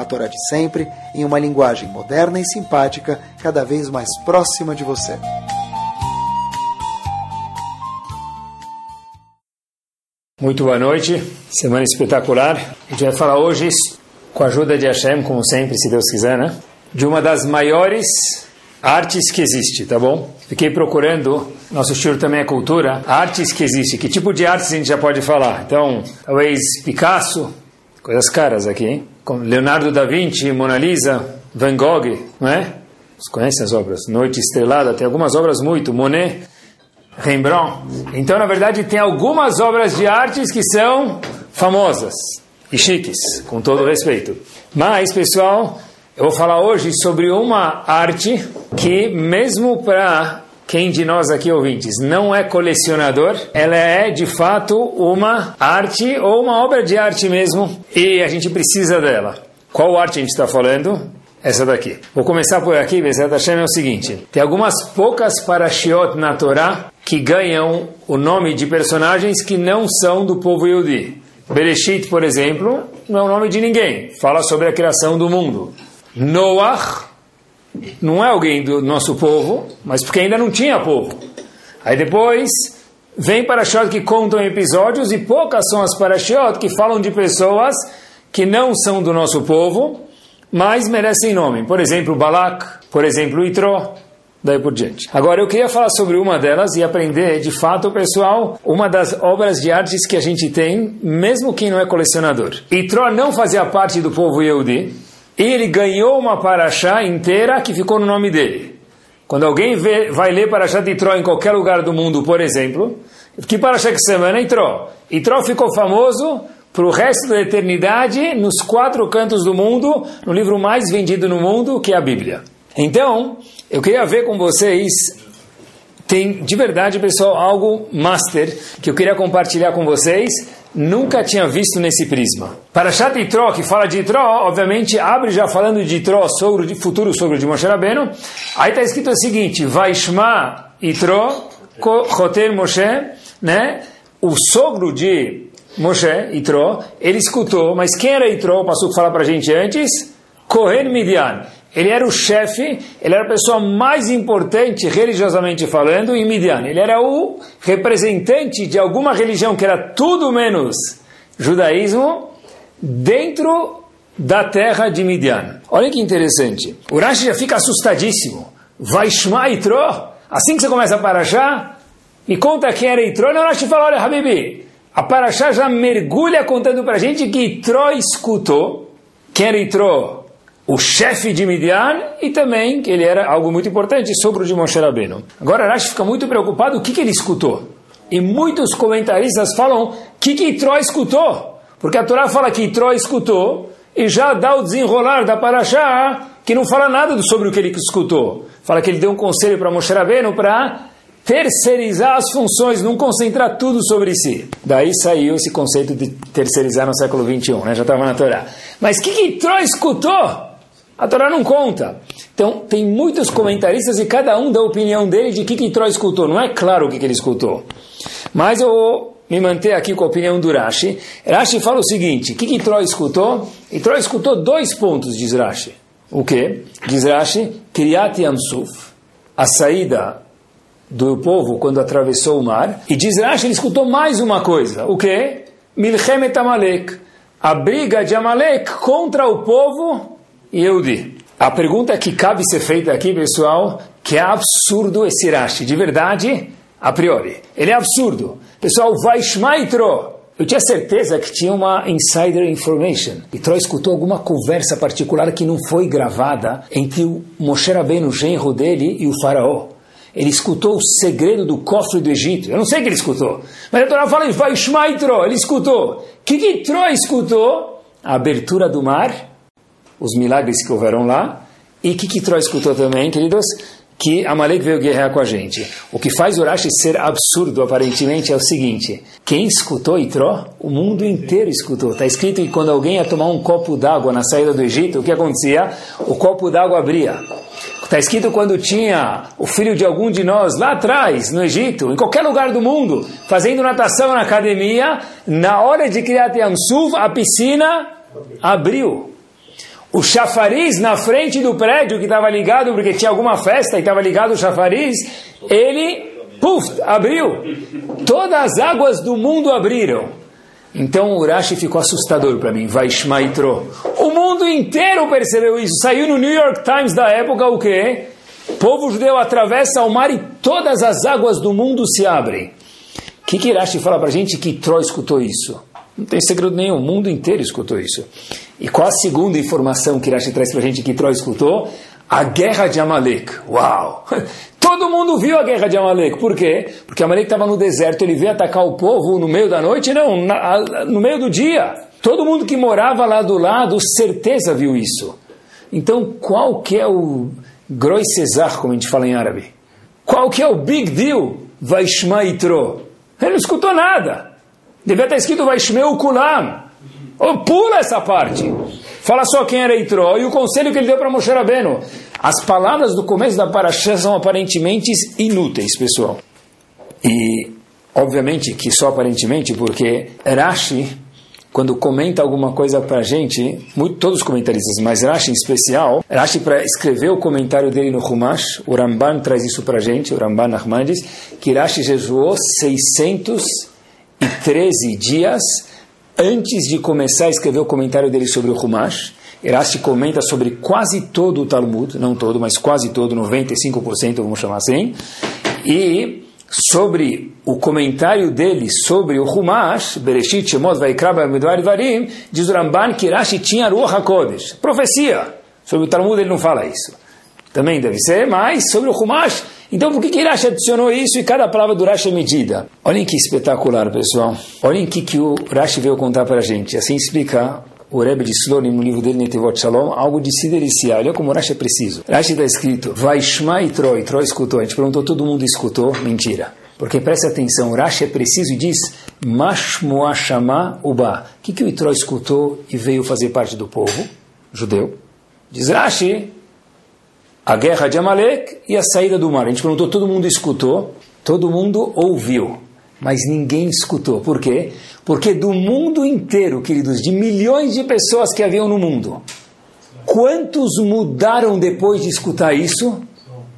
a Torá de sempre, em uma linguagem moderna e simpática, cada vez mais próxima de você. Muito boa noite, semana espetacular. A gente vai falar hoje, com a ajuda de Hashem, como sempre, se Deus quiser, né? De uma das maiores artes que existe, tá bom? Fiquei procurando, nosso estilo também é cultura, artes que existe. Que tipo de artes a gente já pode falar? Então, talvez Picasso, coisas caras aqui, hein? Leonardo da Vinci, Mona Lisa, Van Gogh, não é? Vocês conhecem as obras? Noite Estrelada, tem algumas obras muito, Monet, Rembrandt. Então, na verdade, tem algumas obras de artes que são famosas e chiques, com todo respeito. Mas, pessoal, eu vou falar hoje sobre uma arte que, mesmo para quem de nós aqui ouvintes não é colecionador, ela é de fato uma arte ou uma obra de arte mesmo e a gente precisa dela. Qual arte a gente está falando? Essa daqui. Vou começar por aqui, Bezerra Hashem, é o seguinte. Tem algumas poucas parashiot na Torá que ganham o nome de personagens que não são do povo Yehudi. Bereshit, por exemplo, não é o nome de ninguém. Fala sobre a criação do mundo. Noach não é alguém do nosso povo, mas porque ainda não tinha povo. Aí depois vem Parashot que contam episódios e poucas são as Parashot que falam de pessoas que não são do nosso povo, mas merecem nome. Por exemplo, Balak, por exemplo, Itró, daí por diante. Agora eu queria falar sobre uma delas e aprender, de fato, pessoal, uma das obras de artes que a gente tem, mesmo quem não é colecionador. Itró não fazia parte do povo Yehudi, ele ganhou uma paraxá inteira que ficou no nome dele. Quando alguém vê, vai ler paraxá de Itró em qualquer lugar do mundo, por exemplo, que paraxá que semana é Itró? Itró ficou famoso para o resto da eternidade nos quatro cantos do mundo, no livro mais vendido no mundo, que é a Bíblia. Então, eu queria ver com vocês, tem de verdade, pessoal, algo master que eu queria compartilhar com vocês nunca tinha visto nesse prisma. Para Shat Itró, que fala de Itró, obviamente abre já falando de Itró, sogro de futuro sogro de Moshe Rabbeinu. Aí está escrito o seguinte: Vaishma Itró, Choter Moshe, né? O sogro de Moshe, Itró, ele escutou, mas quem era Itró? Passou a falar para a gente antes? Kohen Midian. Ele era o chefe, ele era a pessoa mais importante religiosamente falando em Midian. Ele era o representante de alguma religião que era tudo menos judaísmo dentro da terra de Midian. Olha que interessante. O Rashi já fica assustadíssimo. Vai Shma Itro? Assim que você começa a parachar, me conta quem era Itro. Não, o Rashi fala, olha, Habibi, a parachá já mergulha contando para gente que Itro escutou. Quem era Itro? O chefe de Midian e também que ele era algo muito importante, sogro de Moshe Rabbeinu. Agora Rashi fica muito preocupado o que, que ele escutou. E muitos comentaristas falam o que, que Itró escutou. Porque a Torá fala que Itró escutou e já dá o desenrolar da Parashá que não fala nada sobre o que ele escutou. Fala que ele deu um conselho para Moshe Rabbeinu para terceirizar as funções, não concentrar tudo sobre si. Daí saiu esse conceito de terceirizar no século 21, né? já estava na Torá. Mas o que, que Itró escutou? A Torá não conta. Então, tem muitos comentaristas e cada um dá a opinião dele de que que Itró escutou. Não é claro o que, que ele escutou. Mas eu vou me manter aqui com a opinião do Rashi. Rashi fala o seguinte, o que, que Itró escutou? Itró escutou dois pontos, diz Rashi. O que? Diz Rashi, Kriyat Yamsuf, a saída do povo quando atravessou o mar. E diz Rashi, ele escutou mais uma coisa. O que? Milchemet Amalek, a briga de Amalek contra o povo Yehudi. A pergunta que cabe ser feita aqui, pessoal, que é absurdo esse Rashi. De verdade, a priori. Ele é absurdo. Pessoal, vai Shmaitro. Eu tinha certeza que tinha uma insider information. Itro escutou alguma conversa particular que não foi gravada entre o Moshe Rabbeinu, o genro dele, e o faraó. Ele escutou o segredo do cofre do Egito. Eu não sei o que ele escutou. Mas a Torá fala, vai Shmaitro. Ele escutou. O que, que Itro escutou? A abertura do mar os milagres que houveram lá E que, que Tró escutou também, queridos? Que Amalek veio guerrear com a gente. O que faz o Rashi ser absurdo, aparentemente, é o seguinte: quem escutou Itró? O mundo inteiro escutou. Está escrito que quando alguém ia tomar um copo d'água na saída do Egito, o que acontecia? O copo d'água abria. Está escrito quando tinha o filho de algum de nós lá atrás, no Egito, em qualquer lugar do mundo, fazendo natação na academia, na hora de criar Yamsuf, a piscina abriu. O chafariz na frente do prédio que estava ligado, porque tinha alguma festa e estava ligado o chafariz, ele, puf, abriu. Todas as águas do mundo abriram. Então o Urashi ficou assustador para mim. Vaishmaitro. O mundo inteiro percebeu isso. Saiu no New York Times da época o quê? Povo judeu atravessa o mar e todas as águas do mundo se abrem. O que, que Urashi fala para a gente que Troy escutou isso? Não tem segredo nenhum, o mundo inteiro escutou isso. E qual a segunda informação que Urashi traz para a gente que Troy escutou? A guerra de Amalek. Uau! Todo mundo viu a guerra de Amalek. Por quê? Porque Amalek estava no deserto, ele veio atacar o povo no meio da noite? Não, na, no meio do dia. Todo mundo que morava lá do lado, certeza viu isso. Então, qual que é o Groi Cesar, como a gente fala em árabe? Qual que é o big deal? Vaishma Itro. Ele não escutou nada. Devia estar escrito Vaishmeu Kulam. Oh, pula essa parte. Fala só quem era Itró e o conselho que ele deu para Moshe Rabbeinu. As palavras do começo da Parashá são aparentemente inúteis, pessoal. E, obviamente, que só aparentemente, porque Rashi, quando comenta alguma coisa para a gente, muito, todos os comentaristas, mas Rashi em especial, Rashi para escrever o comentário dele no Humash, o Ramban traz isso para a gente, o Ramban Nachmanides, que Rashi jejuou 613 dias antes de começar a escrever o comentário dele sobre o Humash, Erashi comenta sobre quase todo o Talmud, não todo, mas quase todo, 95%, vamos chamar assim, e sobre o comentário dele sobre o Humash, Bereshit, Shemot, Vaikra, Bamidvar Varim, diz o Ramban que Rashi tinha Ruach HaKodesh, profecia. Sobre o Talmud ele não fala isso. Também deve ser, mas sobre o Humash, então por que, que Rashi adicionou isso e cada palavra do Rashi é medida? Olhem que espetacular, pessoal. Olhem o que, que o Rashi veio contar para a gente. Assim explica o Rebbe de Slonim, no livro dele, Netevot Shalom, algo de se deliciar. Olha como Rashi é preciso. Rashi está escrito, Vaishma e Troi. Troi escutou. A gente perguntou, todo mundo escutou? Mentira. Porque preste atenção, Rashi é preciso e diz, Mashmoashama Uba. O que, que o Itró escutou e veio fazer parte do povo judeu? Diz Rashi, a guerra de Amalek e a saída do mar. A gente perguntou, todo mundo escutou? Todo mundo ouviu mas ninguém escutou. Por quê? Porque do mundo inteiro, queridos, de milhões de pessoas que haviam no mundo, quantos mudaram depois de escutar isso?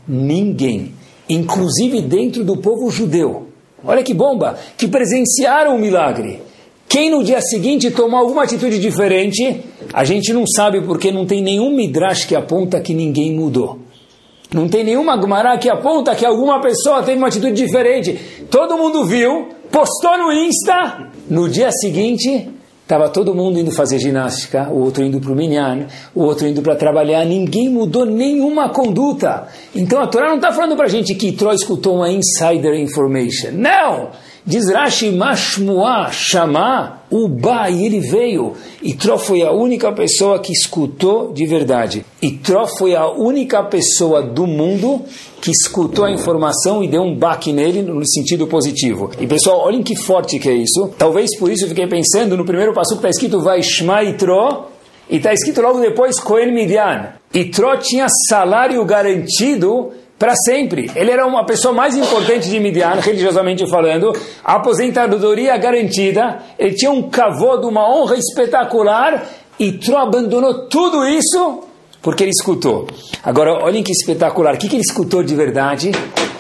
Ninguém. Inclusive dentro do povo judeu. Olha que bomba! Que presenciaram o milagre. Quem no dia seguinte tomou alguma atitude diferente, a gente não sabe porque não tem nenhum midrash que aponta que ninguém mudou. Não tem nenhuma Gumará que aponta que alguma pessoa teve uma atitude diferente. Todo mundo viu, postou no Insta. No dia seguinte, estava todo mundo indo fazer ginástica, o outro indo para o Minyan, o outro indo para trabalhar. Ninguém mudou nenhuma conduta. Então a Torá não está falando para a gente que Troy escutou uma insider information. Não! Diz Rashi Mashmua Shama Uba, e ele veio. E Tró foi a única pessoa que escutou de verdade. E Tró foi a única pessoa do mundo que escutou a informação e deu um baque nele no sentido positivo. E pessoal, olhem que forte que é isso. Talvez por isso eu fiquei pensando no primeiro passo que está escrito vai Shma e Tró, e está escrito logo depois Cohen Midian. E Tró tinha salário garantido para sempre. Ele era uma pessoa mais importante de Midian, religiosamente falando, aposentadoria garantida, ele tinha um cavô uma honra espetacular, e Tro abandonou tudo isso porque ele escutou. Agora, olhem que espetacular. O que, que ele escutou de verdade?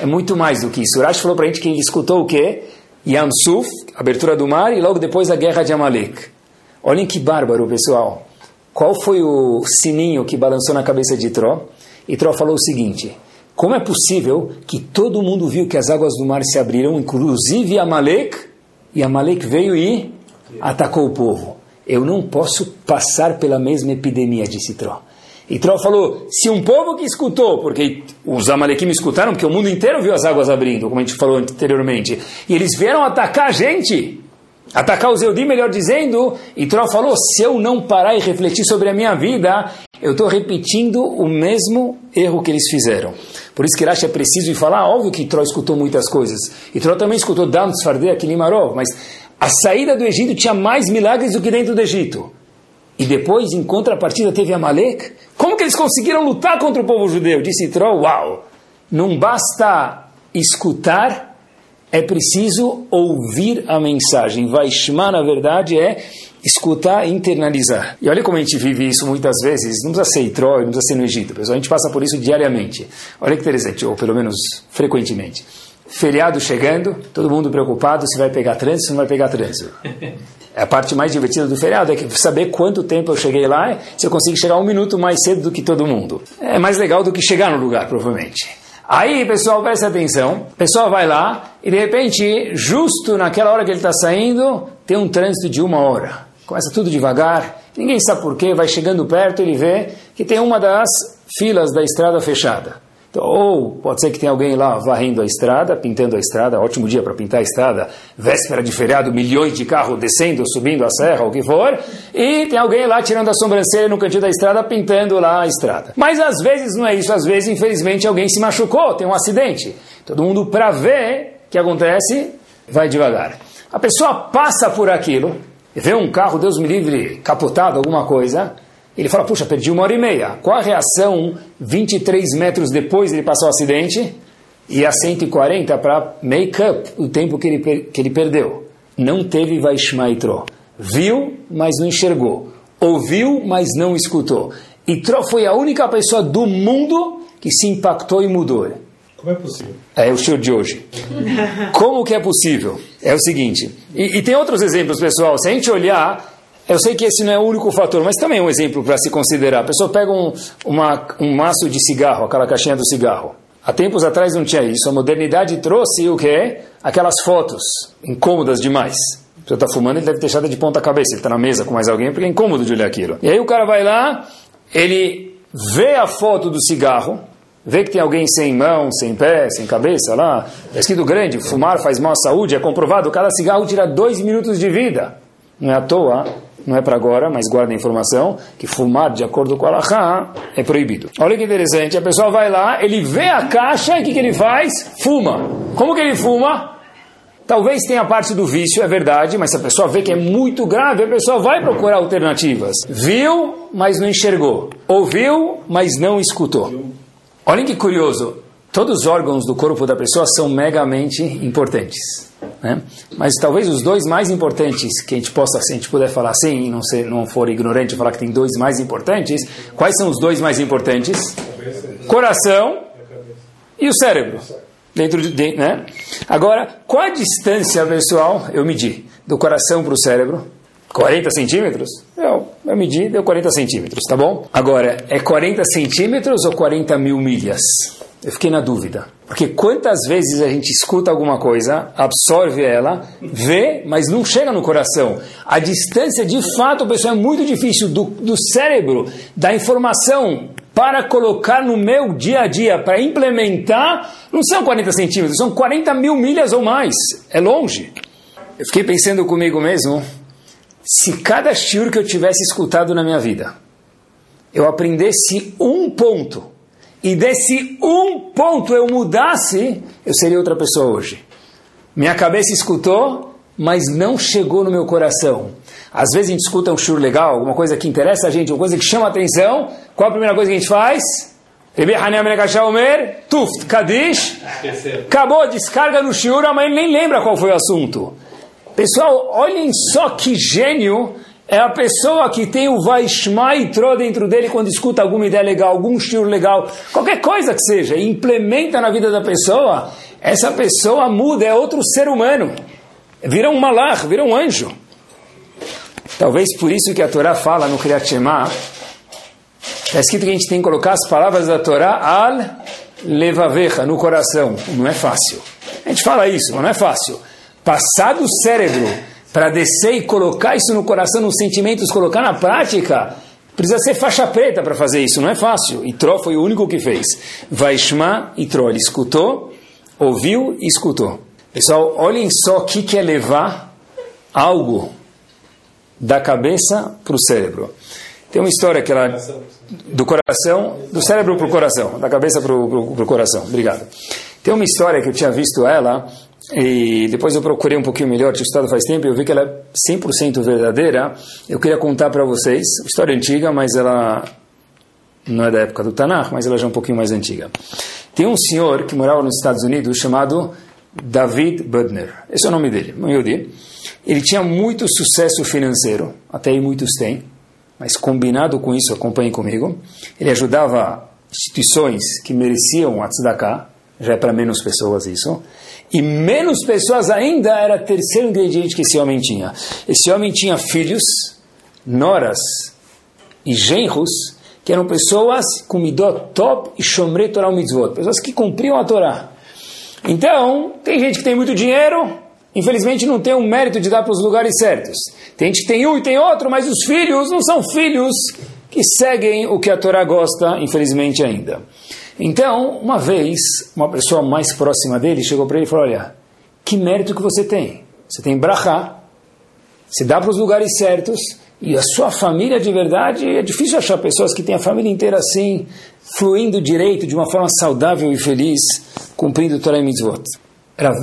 É muito mais do que isso. O Rashi falou para a gente que ele escutou o quê? Yamsuf, abertura do mar, e logo depois a guerra de Amalek. Olhem que bárbaro, pessoal. Qual foi o sininho que balançou na cabeça de Tro? E Tro falou o seguinte: como é possível que todo mundo viu que as águas do mar se abriram, inclusive Amalek, e Amalek veio e atacou o povo? Eu não posso passar pela mesma epidemia, disse Tró. E Tró falou: se um povo que escutou, porque os Amalequim escutaram, porque o mundo inteiro viu as águas abrindo, como a gente falou anteriormente, e eles vieram atacar a gente, Atacar os Eudim, melhor dizendo, e Tró falou, se eu não parar e refletir sobre a minha vida, eu estou repetindo o mesmo erro que eles fizeram. Por isso que Rashi é preciso ir falar, óbvio que Tró escutou muitas coisas. E Tró também escutou Dan Sfardea Kilimarov, mas a saída do Egito tinha mais milagres do que dentro do Egito. E depois, em contrapartida, teve Amalek. Como que eles conseguiram lutar contra o povo judeu? Disse Tró, uau! Não basta escutar é preciso ouvir a mensagem. Vaishma, na verdade, é escutar e internalizar. E olha como a gente vive isso muitas vezes, não precisa ser em Troia, não precisa ser no Egito, pessoal, a gente passa por isso diariamente. Olha que interessante, ou pelo menos frequentemente. Feriado chegando, todo mundo preocupado se vai pegar trânsito ou não vai pegar trânsito. É a parte mais divertida do feriado é que saber quanto tempo eu cheguei lá, se eu consigo chegar um minuto mais cedo do que todo mundo. É mais legal do que chegar no lugar, provavelmente. Aí, pessoal, presta atenção. O pessoal vai lá e, de repente, justo naquela hora que ele está saindo, tem um trânsito de uma hora. Começa tudo devagar, ninguém sabe porquê, vai chegando perto, ele vê que tem uma das filas da estrada fechada. Ou pode ser que tenha alguém lá varrendo a estrada, pintando a estrada, ótimo dia para pintar a estrada, véspera de feriado, milhões de carros descendo, subindo a serra, o que for, e tem alguém lá tirando a sobrancelha no cantinho da estrada, pintando lá a estrada. Mas às vezes não é isso, às vezes, infelizmente, alguém se machucou, tem um acidente. Todo mundo, para ver o que acontece, vai devagar. A pessoa passa por aquilo, vê um carro, Deus me livre, capotado, alguma coisa, ele fala, puxa, perdi uma hora e meia. Qual a reação 23 metros depois de ele passar o acidente? E a 140 para make up o tempo que ele, que ele perdeu. Não teve Vaishma e Tro. Viu, mas não enxergou. Ouviu, mas não escutou. E Tro foi a única pessoa do mundo que se impactou e mudou. Como é possível? É o show de hoje. Como que é possível? É o seguinte, e, e tem outros exemplos, pessoal. Se a gente olhar eu sei que esse não é o único fator, mas também é um exemplo para se considerar. A pessoa pega um, uma, um maço de cigarro, aquela caixinha do cigarro. Há tempos atrás não tinha isso. A modernidade trouxe o que? Aquelas fotos incômodas demais. A pessoa está fumando, ele deve ter deixado de ponta cabeça. Ele está na mesa com mais alguém porque é incômodo de olhar aquilo. E aí o cara vai lá, ele vê a foto do cigarro, vê que tem alguém sem mão, sem pé, sem cabeça lá. É escrito grande, fumar faz mal à saúde, é comprovado. Cada cigarro tira dois minutos de vida. Não é à toa não é para agora, mas guarda a informação, que fumar de acordo com a Allahá é proibido. Olha que interessante, a pessoa vai lá, ele vê a caixa e o que, que ele faz? Fuma. Como que ele fuma? Talvez tenha parte do vício, é verdade, mas se a pessoa vê que é muito grave, a pessoa vai procurar alternativas. Viu, mas não enxergou. Ouviu, mas não escutou. Olhem que curioso. Todos os órgãos do corpo da pessoa são megamente importantes. Né? Mas talvez os dois mais importantes que a gente possa, se a gente puder falar assim, e não, ser, não for ignorante falar que tem dois mais importantes, quais são os dois mais importantes? Coração e o cérebro. Dentro de, né? Agora, qual a distância, pessoal, eu medi, do coração para o cérebro? 40 centímetros? Eu, eu medi, deu 40 centímetros, tá bom? Agora, é 40 centímetros ou 40 mil milhas? Eu fiquei na dúvida. Porque quantas vezes a gente escuta alguma coisa, absorve ela, vê, mas não chega no coração. A distância, de fato, pessoal, é muito difícil do, do cérebro, da informação para colocar no meu dia a dia, para implementar, não são 40 centímetros, são 40 mil milhas ou mais. É longe. Eu fiquei pensando comigo mesmo, se cada shiur que eu tivesse escutado na minha vida, eu aprendesse um ponto e desse um ponto eu mudasse, eu seria outra pessoa hoje. Minha cabeça escutou, mas não chegou no meu coração. Às vezes a gente escuta um shur legal, alguma coisa que interessa a gente, uma coisa que chama a atenção. Qual a primeira coisa que a gente faz? Tuft, Kadish. Acabou, descarga no shur, mas ele nem lembra qual foi o assunto. Pessoal, olhem só que gênio é a pessoa que tem o Vaishma e Tro dentro dele quando escuta alguma ideia legal, algum estilo legal, qualquer coisa que seja, e implementa na vida da pessoa, essa pessoa muda, é outro ser humano. Vira um malach, vira um anjo. Talvez por isso que a Torá fala no Kriyat Shema, está escrito que a gente tem que colocar as palavras da Torá al levavecha, no coração. Não é fácil. A gente fala isso, mas não é fácil. Passar do cérebro para descer e colocar isso no coração, nos sentimentos, colocar na prática, precisa ser faixa preta para fazer isso, não é fácil. E Tró foi o único que fez. Vaishma e Tró, ele escutou, ouviu e escutou. Pessoal, olhem só o que, que é levar algo da cabeça para o cérebro. Tem uma história que ela do coração, do cérebro para o coração, da cabeça para o coração. Obrigado. Tem uma história que eu tinha visto ela e depois eu procurei um pouquinho melhor, tinha estudado faz tempo e eu vi que ela é 100% verdadeira. Eu queria contar para vocês, história antiga, mas ela não é da época do Tanakh, mas ela já é um pouquinho mais antiga. Tem um senhor que morava nos Estados Unidos chamado David Budner. Esse é o nome dele, um Yodi. Ele tinha muito sucesso financeiro, até aí muitos têm, mas combinado com isso, acompanhem comigo, ele ajudava instituições que mereciam a tzedakah, já é para menos pessoas isso, e menos pessoas ainda era o terceiro ingrediente que esse homem tinha. Esse homem tinha filhos, noras e genros, que eram pessoas com midot top e shomrei Torah mitzvot, pessoas que cumpriam a Torá. Então, tem gente que tem muito dinheiro, infelizmente não tem o mérito de dar para os lugares certos. Tem gente que tem um e tem outro, mas os filhos não são filhos que seguem o que a Torá gosta, infelizmente ainda. Então, uma vez, uma pessoa mais próxima dele chegou para ele e falou: Olha, que mérito que você tem? Você tem brachá, você dá para os lugares certos, e a sua família de verdade, é difícil achar pessoas que têm a família inteira assim, fluindo direito, de uma forma saudável e feliz, cumprindo Torah e Mitzvot.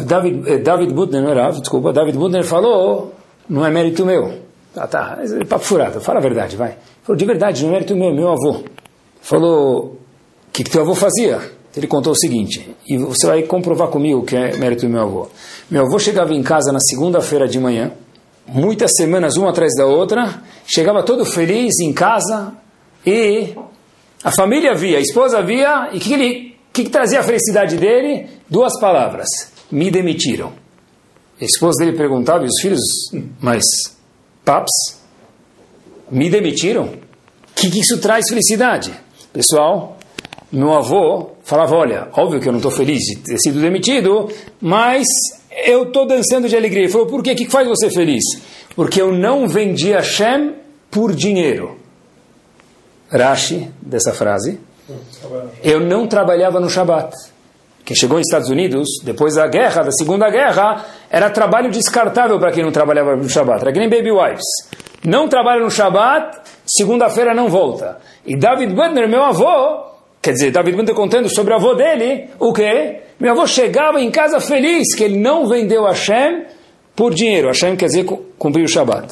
David, eh, David Budner, não era, desculpa, David Budner falou, não é mérito meu. Ah, tá, é papo furado, fala a verdade, vai. Falou, de verdade, não é mérito meu, meu avô. Falou, o que, que teu avô fazia? Ele contou o seguinte, e você vai comprovar comigo que é mérito do meu avô. Meu avô chegava em casa na segunda-feira de manhã, muitas semanas uma atrás da outra, chegava todo feliz em casa e a família via, a esposa via, e o que, que, que, que trazia a felicidade dele? Duas palavras: me demitiram. A esposa dele perguntava, e os filhos, mas, paps, me demitiram? O que, que isso traz felicidade? Pessoal, meu avô falava: Olha, óbvio que eu não estou feliz de ter sido demitido, mas eu estou dançando de alegria. Ele falou: Por quê? O que faz você feliz? Porque eu não vendi a Shem por dinheiro. Rashi, dessa frase, eu não trabalhava no Shabat. Quem chegou nos Estados Unidos, depois da guerra, da Segunda Guerra, era trabalho descartável para quem não trabalhava no Shabat. Era que nem Baby Wives. Não trabalha no Shabat, segunda-feira não volta. E David Butner, meu avô, quer dizer, David Butner contando sobre o avô dele, o quê? Meu avô chegava em casa feliz que ele não vendeu a Hashem por dinheiro. Hashem quer dizer cumprir o Shabat.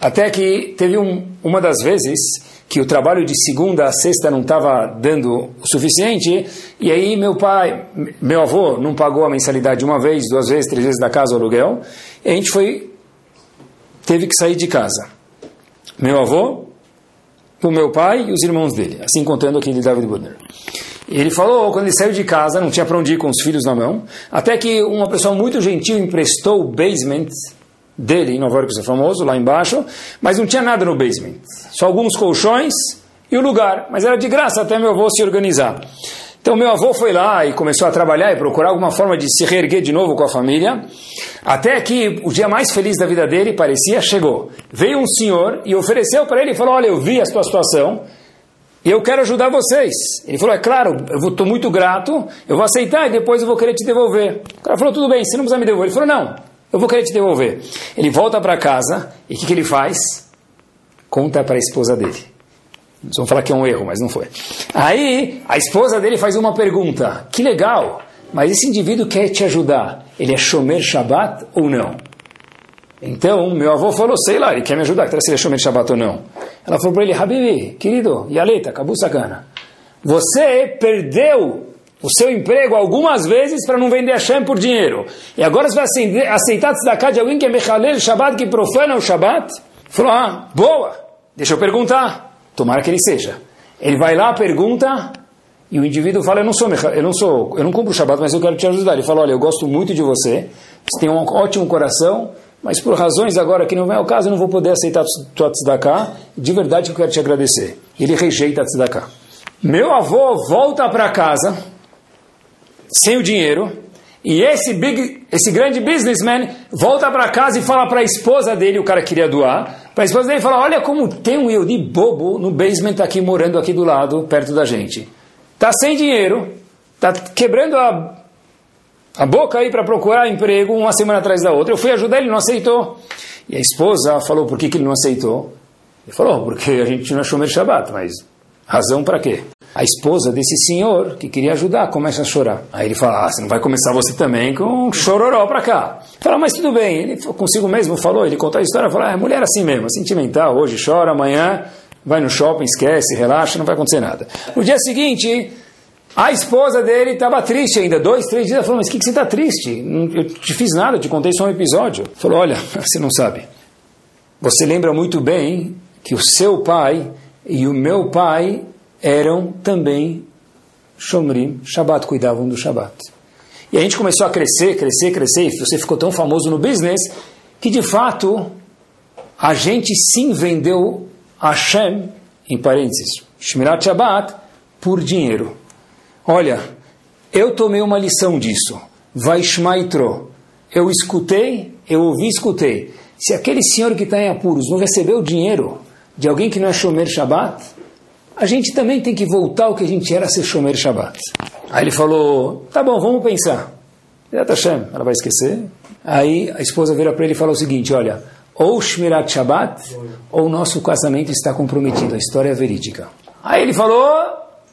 Até que teve um, uma das vezes que o trabalho de segunda a sexta não estava dando o suficiente, e aí meu pai, meu avô, não pagou a mensalidade uma vez, duas vezes, três vezes da casa, o aluguel, e a gente foi, teve que sair de casa. Meu avô, o meu pai e os irmãos dele, assim contando aqui de David Budner. Ele falou, quando ele saiu de casa, não tinha para onde ir com os filhos na mão, até que uma pessoa muito gentil emprestou o basement dele, em Nova York, que é famoso, lá embaixo, mas não tinha nada no basement. Só alguns colchões e o lugar. Mas era de graça até meu avô se organizar. Então meu avô foi lá e começou a trabalhar e procurar alguma forma de se reerguer de novo com a família, até que o dia mais feliz da vida dele parecia chegou. Veio um senhor e ofereceu para ele e falou: "Olha, eu vi a sua situação e eu quero ajudar vocês". Ele falou: "É claro, eu estou muito grato, eu vou aceitar e depois eu vou querer te devolver". O cara falou: "Tudo bem, você não precisa me devolver". Ele falou: "Não, eu vou querer te devolver. Ele volta para casa e o que, que, ele faz? Conta para a esposa dele. Eles vão falar que é um erro, mas não foi. Aí a esposa dele faz uma pergunta: Que legal, mas esse indivíduo quer te ajudar. Ele é Shomer Shabbat ou não? Então, meu avô falou: Sei lá, ele quer me ajudar, se ele é Shomer Shabbat ou não. Ela falou para ele: Habibi, querido, Yaleta, Kabu Sakana. Você perdeu o seu emprego algumas vezes para não vender Hashem por dinheiro. E agora você vai aceitar tzedakah de alguém que é Mechalel Shabbat, que profana o Shabbat? Falou, ah, boa, deixa eu perguntar. Tomara que ele seja. Ele vai lá, pergunta, e o indivíduo fala, eu não sou, eu não sou, eu não cumpro o Shabbat, mas eu quero te ajudar. Ele fala, olha, eu gosto muito de você, você tem um ótimo coração, mas por razões agora que não vem ao caso, eu não vou poder aceitar tua tzedakah, de verdade eu quero te agradecer. Ele rejeita a tzedakah. Meu avô volta para casa, sem o dinheiro, e esse, big, esse grande businessman volta para casa e fala para a esposa dele, o cara queria doar, para a esposa dele fala, olha como tem um eu de bobo no basement aqui, morando aqui do lado, perto da gente. Tá sem dinheiro, tá quebrando a, a boca aí para procurar emprego uma semana atrás da outra. Eu fui ajudar, ele não aceitou. E a esposa falou, por que, que ele não aceitou? Ele falou, porque a gente não Shomer Shabbat, mas razão para quê? A esposa desse senhor, que queria ajudar, começa a chorar. Aí ele fala, ah, você não vai começar você também com um chororó para cá. Fala, mas tudo bem. Ele consigo mesmo falou, ele contou a história, falou, ah, é mulher assim mesmo, sentimental, hoje chora, amanhã vai no shopping, esquece, relaxa, não vai acontecer nada. No dia seguinte, a esposa dele estava triste ainda, dois, três dias. Ela falou, mas o que, que você está triste? Eu te fiz nada, te contei só um episódio. Falou, olha, você não sabe. Você lembra muito bem que o seu pai e o meu pai eram também Shomrim, Shabbat, cuidavam do Shabbat. E a gente começou a crescer, crescer, crescer, e você ficou tão famoso no business que de fato a gente sim vendeu Hashem, em parênteses, Shmirat Shabbat, por dinheiro. Olha, eu tomei uma lição disso. Vaishmaitro. Eu escutei, eu ouvi, escutei. Se aquele senhor que está em apuros não recebeu dinheiro de alguém que não é Shomer Shabbat, a gente também tem que voltar ao que a gente era ser Shomer Shabbat. Aí ele falou, tá bom, vamos pensar. Ela vai esquecer. Aí a esposa vira para ele e fala o seguinte, olha, ou Shmirat Shabbat, ou nosso casamento está comprometido, a história é verídica. Aí ele falou,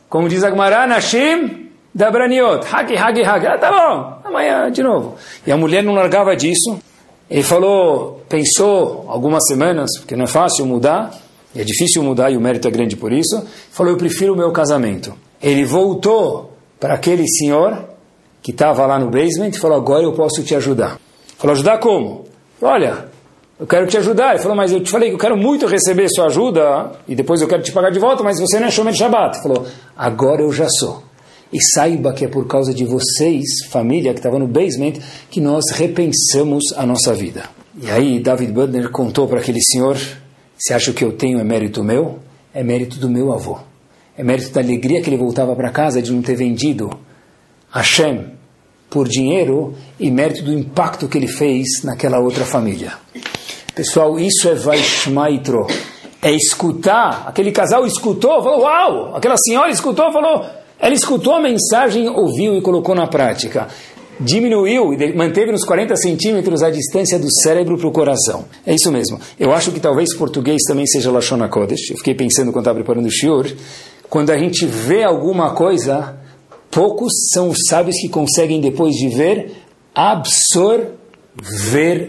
como diz Agmará, Nashim Dabraniot, Haki, Haki, Haki. Ah, tá bom, amanhã de novo. E a mulher não largava disso. Ele falou, pensou algumas semanas, porque não é fácil mudar, é difícil mudar e o mérito é grande por isso. Falou: Eu prefiro o meu casamento. Ele voltou para aquele senhor que estava lá no basement e falou: Agora eu posso te ajudar. Falou: Ajudar como? Olha, eu quero te ajudar. Ele falou: Mas eu te falei que eu quero muito receber sua ajuda e depois eu quero te pagar de volta, mas você não é Shomer Shabbat. Ele falou: Agora eu já sou. E saiba que é por causa de vocês, família que estava no basement, que nós repensamos a nossa vida. E aí David Budner contou para aquele senhor você acha que eu tenho é mérito meu? É mérito do meu avô. É mérito da alegria que ele voltava para casa de não ter vendido Hashem por dinheiro e mérito do impacto que ele fez naquela outra família. Pessoal, isso é Vaishmaitro. É escutar. Aquele casal escutou, falou, uau! Aquela senhora escutou, falou, ela escutou a mensagem, ouviu e colocou na prática diminuiu e manteve nos 40 centímetros a distância do cérebro para o coração. É isso mesmo. Eu acho que talvez português também seja Lashon Kodesh. Eu fiquei pensando quando estava preparando o shiur. Quando a gente vê alguma coisa, poucos são os sábios que conseguem, depois de ver, absorver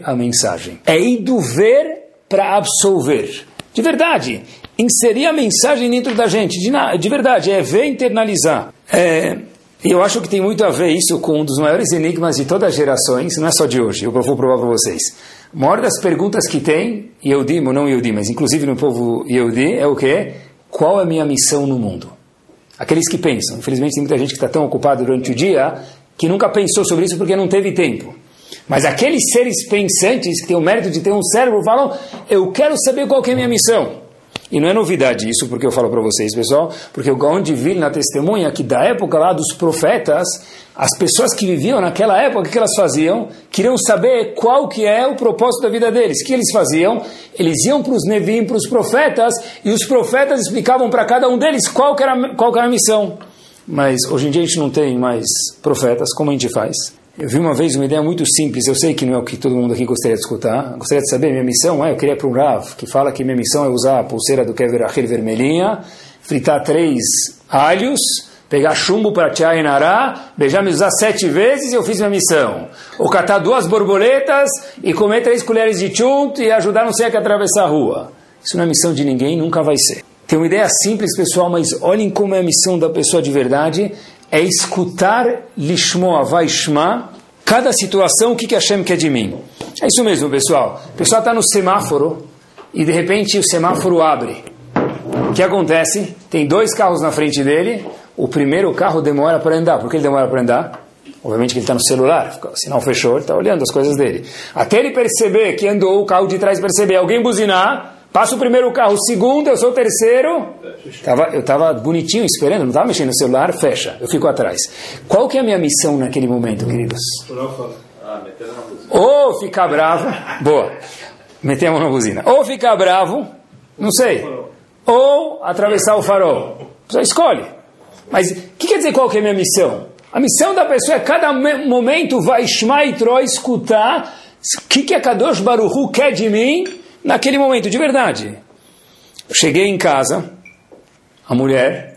a mensagem. É ir do ver para absolver. De verdade. Inserir a mensagem dentro da gente. De, de verdade. É ver internalizar. É, e eu acho que tem muito a ver isso com um dos maiores enigmas de todas as gerações, não é só de hoje, eu vou provar para vocês. A maior das perguntas que tem, Yehudim ou não Yehudim, mas inclusive no povo Yehudi, é o quê? Qual é a minha missão no mundo? Aqueles que pensam. Infelizmente tem muita gente que está tão ocupada durante o dia que nunca pensou sobre isso porque não teve tempo. Mas aqueles seres pensantes que têm o mérito de ter um cérebro falam, eu quero saber qual é a minha missão. E não é novidade isso porque eu falo para vocês, pessoal, porque o Gaon de Vilna testemunha que da época lá dos profetas, as pessoas que viviam naquela época, o que elas faziam? Queriam saber qual que é o propósito da vida deles. O que eles faziam? Eles iam para os Nevim, para os profetas, e os profetas explicavam para cada um deles qual que, era, qual que era a missão. Mas hoje em dia a gente não tem mais profetas, como a gente faz? Eu vi uma vez uma ideia muito simples, eu sei que não é o que todo mundo aqui gostaria de escutar. gostaria de saber, minha missão é, eu queria para um Rav, que fala que minha missão é usar a pulseira do Kever Achil vermelhinha, fritar três alhos, pegar chumbo para Tia Inará, beijar me usar sete vezes e eu fiz minha missão. Ou catar duas borboletas e comer três colheres de chunt e ajudar não sei a que atravessar a rua. Isso não é missão de ninguém, nunca vai ser. Tem uma ideia simples, pessoal, mas olhem como é a missão da pessoa de verdade é escutar Lishmoa Vaishma, cada situação, o que, que Hashem quer de mim. É isso mesmo, pessoal. O pessoal está no semáforo e de repente o semáforo abre. O que acontece? Tem dois carros na frente dele. O primeiro carro demora para andar. Por que ele demora para andar? Obviamente que ele está no celular, o sinal fechou, ele está olhando as coisas dele. Até ele perceber que andou, o carro de trás perceber, alguém buzinar, Passa o primeiro carro, o segundo, eu sou o terceiro. Tava, eu estava bonitinho esperando, não estava mexendo no celular, fecha, eu fico atrás. Qual que é a minha missão naquele momento, queridos? Ou ficar bravo, boa, meter a mão na buzina. Ou ficar bravo, não sei. Ou atravessar o farol. Você escolhe. Mas o que quer dizer qual que é a minha missão? A missão da pessoa é cada momento vai Shmaitró escutar o que, que a Kadosh Baruchu quer de mim naquele momento, de verdade. Eu cheguei em casa, a mulher,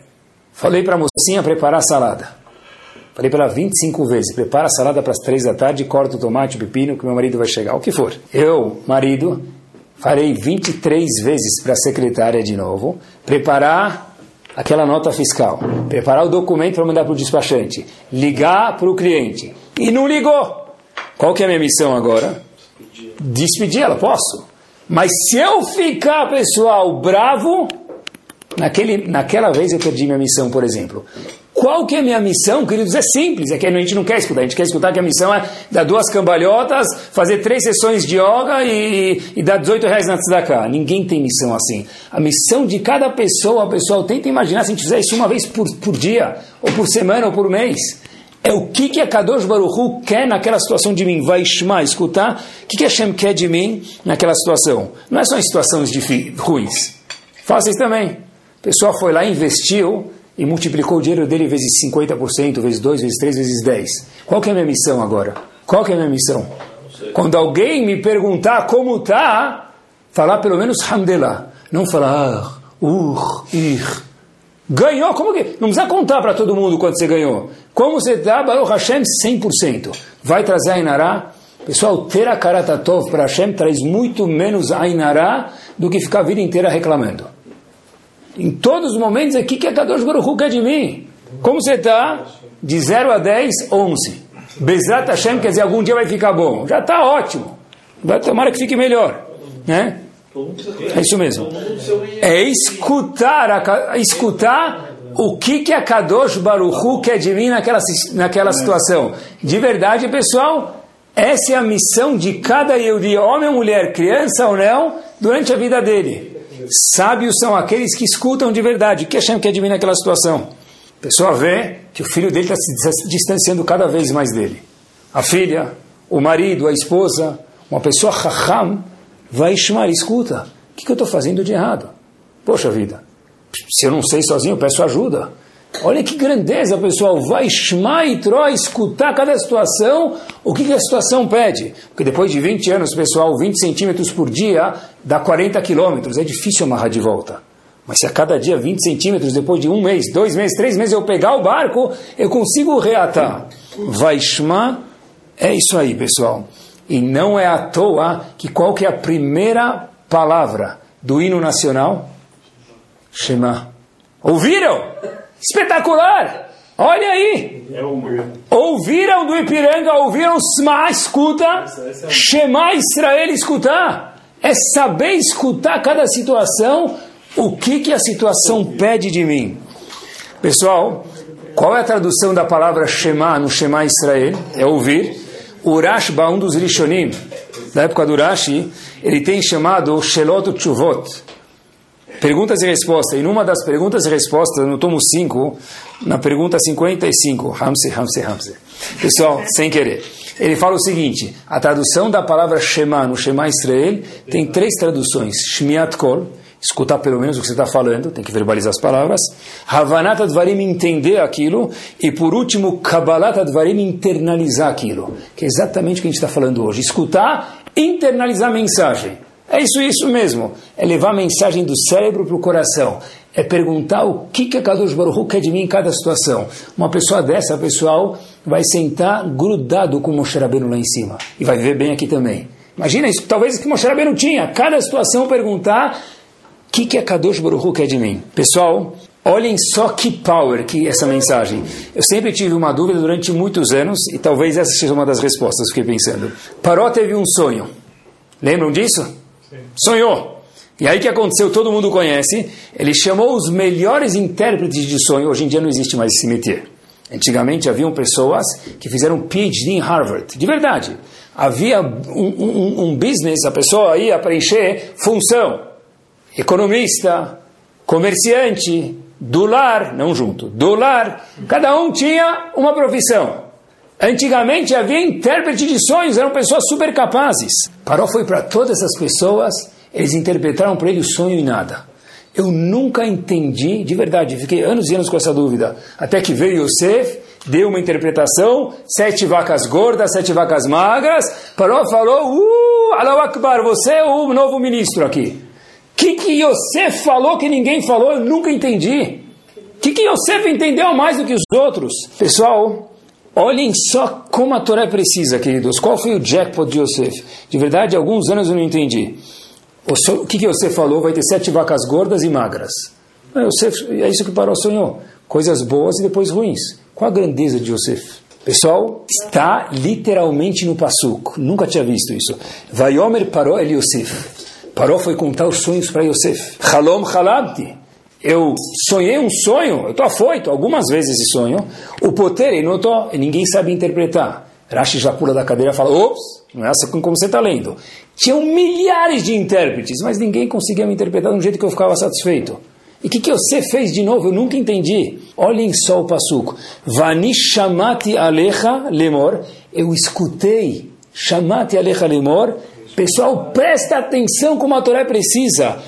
falei para a mocinha preparar a salada. Falei para ela 25 vezes, prepara a salada para as 3 da tarde, corta o tomate, o pepino, que meu marido vai chegar, o que for. Eu, marido, farei 23 vezes para a secretária de novo, preparar aquela nota fiscal, preparar o documento para mandar para o despachante, ligar para o cliente. E não ligou. Qual que é a minha missão agora? Despedir ela, posso. Mas se eu ficar, pessoal, bravo, naquele, naquela vez eu perdi minha missão, por exemplo. Qual que é a minha missão, queridos? É simples, é que a gente não quer escutar, a gente quer escutar que a missão é dar duas cambalhotas, fazer três sessões de yoga e, e dar 18 reais na tzedakah. Ninguém tem missão assim. A missão de cada pessoa, pessoal, tenta imaginar se a gente fizer isso uma vez por, por dia, ou por semana, ou por mês. É o que, que a Kadosh Baruchu quer naquela situação de mim. Vai chamar, escutar. O que, que Hashem quer de mim naquela situação? Não é só em situações ruins. Fáceis também. O pessoal foi lá investiu e multiplicou o dinheiro dele vezes 50%, vezes 2, vezes 3, vezes 10. Qual que é a minha missão agora? Qual que é a minha missão? Quando alguém me perguntar como está, falar pelo menos Hamdelah. Não falar Ur, Ir. Ganhou? Como que? Não precisa contar para todo mundo quanto você ganhou. Como você está? Baruch Hashem 100%. Vai trazer Ainará? Pessoal, ter a Karatatov para Hashem traz muito menos Ainará do que ficar a vida inteira reclamando. Em todos os momentos aqui que a Kadosh Baruch quer de mim. Como você está? De 0 a 10, 11. Bezrat Hashem quer dizer algum dia vai ficar bom. Já está ótimo. Vai tomara que fique melhor. Né? É isso mesmo. É escutar, a, escutar o que, que a Kadosh Baruchu quer de mim naquela, naquela situação. De verdade, pessoal, essa é a missão de cada Yehudi, homem ou mulher, criança ou não, durante a vida dele. Sábios são aqueles que escutam de verdade. O que Hashem quer de mim naquela situação? A pessoa vê que o filho dele está se distanciando cada vez mais dele. A filha, o marido, a esposa, uma pessoa raham, vai chamar, escuta, o que, que eu estou fazendo de errado? Poxa vida, se eu não sei sozinho, eu peço ajuda. Olha que grandeza, pessoal. Vai Shema e Troy escutar cada situação, o que, que, a situação pede. Porque depois de 20 anos, pessoal, 20 centímetros por dia dá 40 quilômetros. É difícil amarrar de volta. Mas se a cada dia 20 centímetros, depois de um mês, dois meses, três meses, eu pegar o barco, eu consigo reatar. Vai Shema, é isso aí, pessoal. E não é à toa que qual que é a primeira palavra do hino nacional? Shema. Ouviram? Espetacular! Olha aí! Ouviram do Ipiranga, ouviram Sma, escuta, Shema Israel, escutar. É saber escutar cada situação, o que, que a situação pede de mim. Pessoal, qual é a tradução da palavra Shema no Shema Israel? É ouvir. O Rashba, um dos Rishonim, da época do Rashi, ele tem chamado Shelot Chuvot. Perguntas e respostas. E numa das perguntas e respostas, no tomo 5, na pergunta 55, Hamse, Hamse, Hamse. Pessoal, sem querer. Ele fala o seguinte: a tradução da palavra Shema no Shema Israel tem três traduções: Shmiat Kol, escutar pelo menos o que você está falando, tem que verbalizar as palavras. Havanat Advarim, entender aquilo. E por último, Kabbalat Advarim, internalizar aquilo. Que é exatamente o que a gente está falando hoje. Escutar, internalizar a mensagem. É isso, isso mesmo. É levar a mensagem do cérebro para o coração. É perguntar o que, que a Kadosh Baruch quer de mim em cada situação. Uma pessoa dessa, pessoal, vai sentar grudado com o Moshe Rabbeinu lá em cima. E vai viver bem aqui também. Imagina isso, talvez que o Moshe Rabbeinu tinha. Cada situação perguntar o que, que a Kadosh Baruch quer de mim? Pessoal, olhem só que power que essa mensagem. Eu sempre tive uma dúvida durante muitos anos e talvez essa seja uma das respostas. Fiquei pensando. Paró teve um sonho. Lembram disso? Sim. Sonhou. E aí o que aconteceu? Todo mundo conhece. Ele chamou os melhores intérpretes de sonho. Hoje em dia não existe mais esse métier. Antigamente haviam pessoas que fizeram PhD em Harvard. De verdade. Havia um, um, um business, a pessoa ia preencher função economista, comerciante, do lar, não junto, do lar, cada um tinha uma profissão. Antigamente havia intérprete de sonhos, eram pessoas super capazes. Paró foi para todas essas pessoas, eles interpretaram para ele o sonho e nada. Eu nunca entendi, de verdade, fiquei anos e anos com essa dúvida, até que veio Yosef deu uma interpretação, sete vacas gordas, sete vacas magras, Paró falou, uh, Allahu Akbar, você é o novo ministro aqui. O que, que Yosef falou que ninguém falou? Eu nunca entendi. O que, que Yosef entendeu mais do que os outros? Pessoal, Olhem só como a Torá é precisa, queridos. Qual foi o jackpot de Yosef? De verdade, alguns anos eu não entendi. O que, que Yosef falou? Vai ter sete vacas gordas e magras. Yosef, é isso que Paró sonhou. Coisas boas e depois ruins. Qual a grandeza de Yosef? Pessoal, está literalmente no Passuco. Nunca tinha visto isso. Vaiomer Paró el Yosef. Paró foi contar os sonhos para Yosef. Halom halabti eu sonhei um sonho, eu estou afoito algumas vezes esse sonho, o poter e não tô, ninguém sabe interpretar. Rashi já pula da cadeira e fala, ops, não é assim como você está lendo. Tinham milhares de intérpretes, mas ninguém conseguia me interpretar de um jeito que eu ficava satisfeito. E o que, que você fez de novo? Eu nunca entendi. Olhem só o passuco. Vani chamati alecha lemor. Eu escutei. Chamati alecha lemor. Pessoal, presta atenção como a Torá precisa.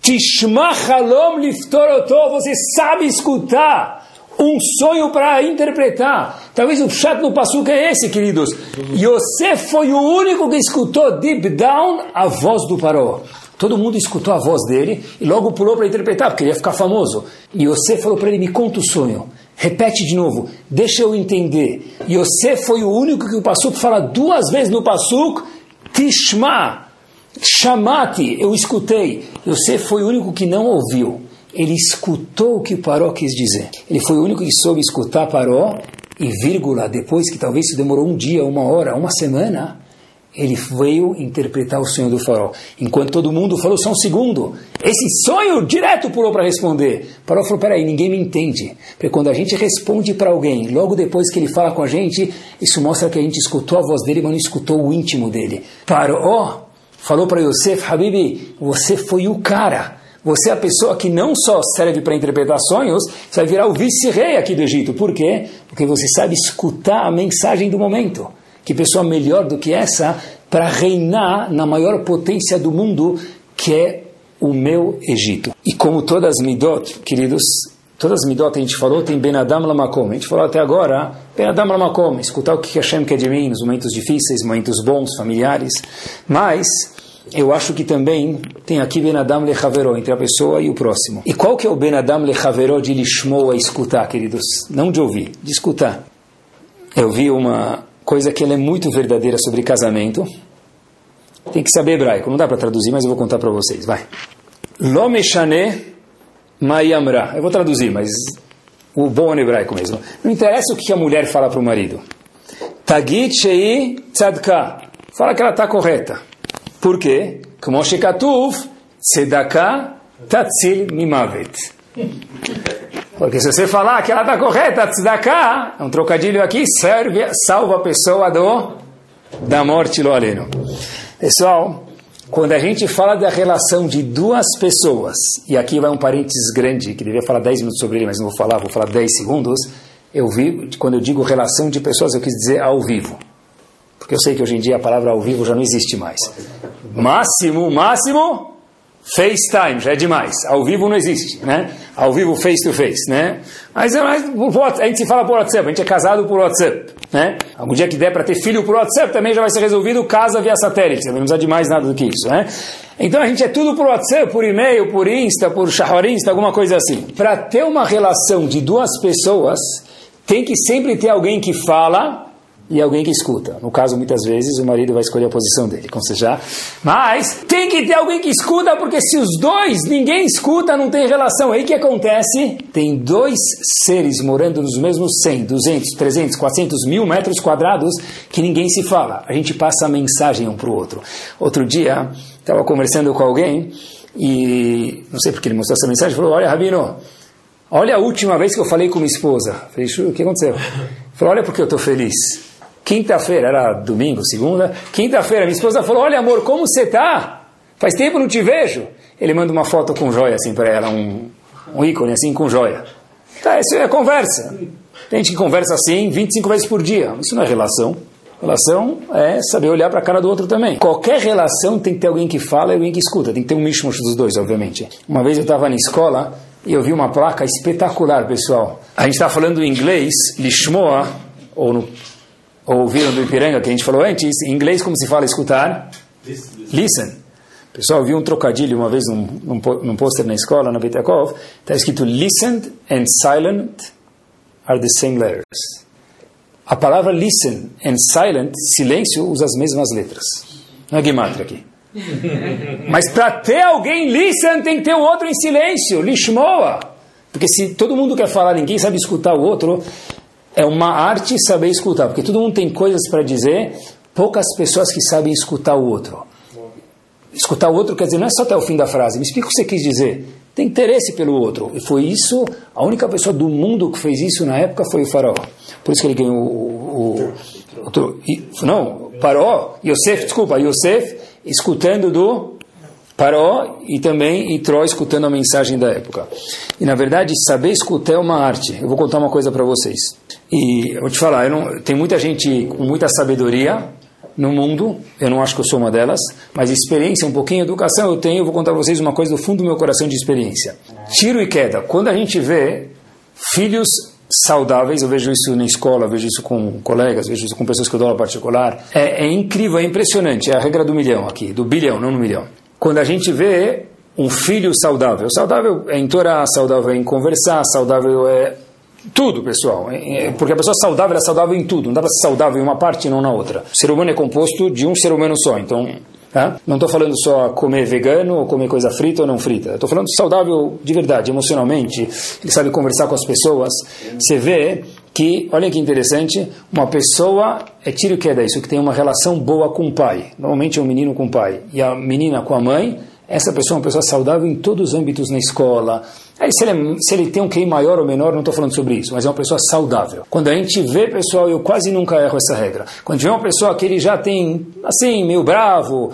Tishma halom liftorotó, você sabe escutar um sonho para interpretar. Talvez o chato no passuca é esse, queridos. Yosef foi o único que escutou deep down a voz do Paró. Todo mundo escutou a voz dele e logo pulou para interpretar, porque ele ia ficar famoso. E Yosef falou para ele: Me conta o sonho. Repete de novo, deixa eu entender. Yosef foi o único que o Passuco fala duas vezes no Passuco, Tishma. Chamate, eu escutei. Você foi o único que não ouviu. Ele escutou o que Paró quis dizer. Ele foi o único que soube escutar Paró e vírgula, depois que talvez isso demorou um dia, uma hora, uma semana, ele veio interpretar o sonho do farol. Enquanto todo mundo falou só um segundo, esse sonho direto pulou para responder. Paró falou: peraí, ninguém me entende. Porque quando a gente responde para alguém, logo depois que ele fala com a gente, isso mostra que a gente escutou a voz dele, mas não escutou o íntimo dele. Paró falou para Yosef, Habibi, você foi o cara. Você é a pessoa que não só serve para interpretar sonhos, você vai virar o vice-rei aqui do Egito. Por quê? Porque você sabe escutar a mensagem do momento. Que pessoa melhor do que essa para reinar na maior potência do mundo, que é o meu Egito. E como todas as midot, queridos, todas as midot a gente falou, tem Ben Adam Lamakom. A gente falou até agora, Ben Adam Lamakom, escutar o que Hashem quer de mim nos momentos difíceis, momentos bons, familiares. Mas eu acho que também tem aqui Ben Adam Lechaveró, entre a pessoa e o próximo. E qual que é o Ben Adam Lechaveró de Lishmo a escutar, queridos? Não de ouvir, de escutar. Eu vi uma coisa que ela é muito verdadeira sobre casamento. Tem que saber hebraico, não dá para traduzir, mas eu vou contar para vocês, vai. Lo meshane mayamra. Eu vou traduzir, mas o bom é hebraico mesmo. Não interessa o que a mulher fala para o marido. Tagit tzadka. Fala que ela está correta. Por quê? Como shekatuv, tzedakah tatzil mimavet. Porque se você falar que ela está correta, tzedakah, é um trocadilho aqui, serve, salva a pessoa do, da morte, lo aleno. Pessoal, quando a gente fala da relação de duas pessoas, e aqui vai um parênteses grande, que devia falar 10 minutos sobre ele, mas não vou falar, vou falar 10 segundos, eu vi, quando eu digo relação de pessoas, eu quis dizer ao vivo. Porque eu sei que hoje em dia a palavra ao vivo já não existe mais. Máximo, máximo, FaceTime, já é demais. Ao vivo não existe, né? Ao vivo, face to face, né? Mas, mas a gente se fala por WhatsApp, a gente é casado por WhatsApp, né? Algum dia que der para ter filho por WhatsApp também já vai ser resolvido casa via satélite, não precisa de mais nada do que isso, né? Então a gente é tudo por WhatsApp, por e-mail, por Insta, por Insta, alguma coisa assim. Para ter uma relação de duas pessoas, tem que sempre ter alguém que fala e alguém que escuta. No caso, muitas vezes, o marido vai escolher a posição dele, como você já. Mas tem que ter alguém que escuta, porque se os dois, ninguém escuta, não tem relação. Aí o que acontece? Tem dois seres morando nos mesmos 100, 200, 300, 400 mil metros quadrados que ninguém se fala. A gente passa a mensagem um para o outro. Outro dia, estava conversando com alguém e não sei porque ele mostrou essa mensagem, falou: Olha, Rabino, olha a última vez que eu falei com minha esposa. falei: O que aconteceu? Ele falou: Olha porque eu estou feliz. Quinta-feira, era domingo, segunda. Quinta-feira, minha esposa falou: Olha, amor, como você está? Faz tempo não te vejo. Ele manda uma foto com joia assim para ela, um, um ícone assim com joia. Tá, isso é conversa. Tem gente que conversa assim 25 vezes por dia. Isso não é relação. Relação é saber olhar para a cara do outro também. Qualquer relação tem que ter alguém que fala e alguém que escuta. Tem que ter um mishmash dos dois, obviamente. Uma vez eu estava na escola e eu vi uma placa espetacular, pessoal. A gente está falando em inglês, lishmoa, ou, no, ouviram do Ipiranga, que a gente falou antes, em inglês como se fala escutar? Listen. Pessoal, eu vi um trocadilho uma vez num, num, num pôster na escola, na Betakov, está escrito listened and silent are the same letters. A palavra listen and silent, silêncio, usa as mesmas letras. Não é gematria aqui. Mas para ter alguém listen, tem que ter um outro em silêncio, lishmoa. Porque se todo mundo quer falar, ninguém sabe escutar o outro, é uma arte saber escutar. Porque todo mundo tem coisas para dizer, poucas pessoas que sabem escutar o outro. Escutar o outro quer dizer, não é só até o fim da frase, me explica o que você quis dizer. Tem interesse pelo outro. E foi isso, a única pessoa do mundo que fez isso na época foi o faraó. Por isso que ele ganhou o. o, o não, Paró, Yosef, desculpa, Yosef escutando do Paró e também Itró escutando a mensagem da época. E na verdade, saber escutar é uma arte. Eu vou contar uma coisa para vocês. E vou te falar, não, tem muita gente com muita sabedoria no mundo, eu não acho que eu sou uma delas, mas experiência, um pouquinho de educação eu tenho, eu vou contar para vocês uma coisa do fundo do meu coração de experiência. Tiro e queda. Quando a gente vê filhos saudáveis, eu vejo isso na escola, vejo isso com colegas, vejo isso com pessoas que eu dou aula particular. É, é incrível, é impressionante. É a regra do milhão aqui, do bilhão, não no milhão. Quando a gente vê um filho saudável, saudável é em Torá, saudável é em conversar, saudável é tudo, pessoal. É, é, porque a pessoa saudável é saudável em tudo. Não dá para ser saudável em uma parte e não na outra. O ser humano é composto de um ser humano só. Então, Tá? Não estou falando só comer vegano ou comer coisa frita ou não frita. Estou falando saudável de verdade, emocionalmente. Ele sabe conversar com as pessoas. Você vê que, olha que interessante, uma pessoa é tiro que é isso, que tem uma relação boa com o pai. Normalmente é um menino com o pai e a menina com a mãe. Essa pessoa é uma pessoa saudável em todos os âmbitos na escola. Aí, se, ele, é, se ele tem um QI maior ou menor, não estou falando sobre isso, mas é uma pessoa saudável. Quando a gente vê, pessoal, eu quase nunca erro essa regra. Quando vê uma pessoa que ele já tem, assim, meio bravo,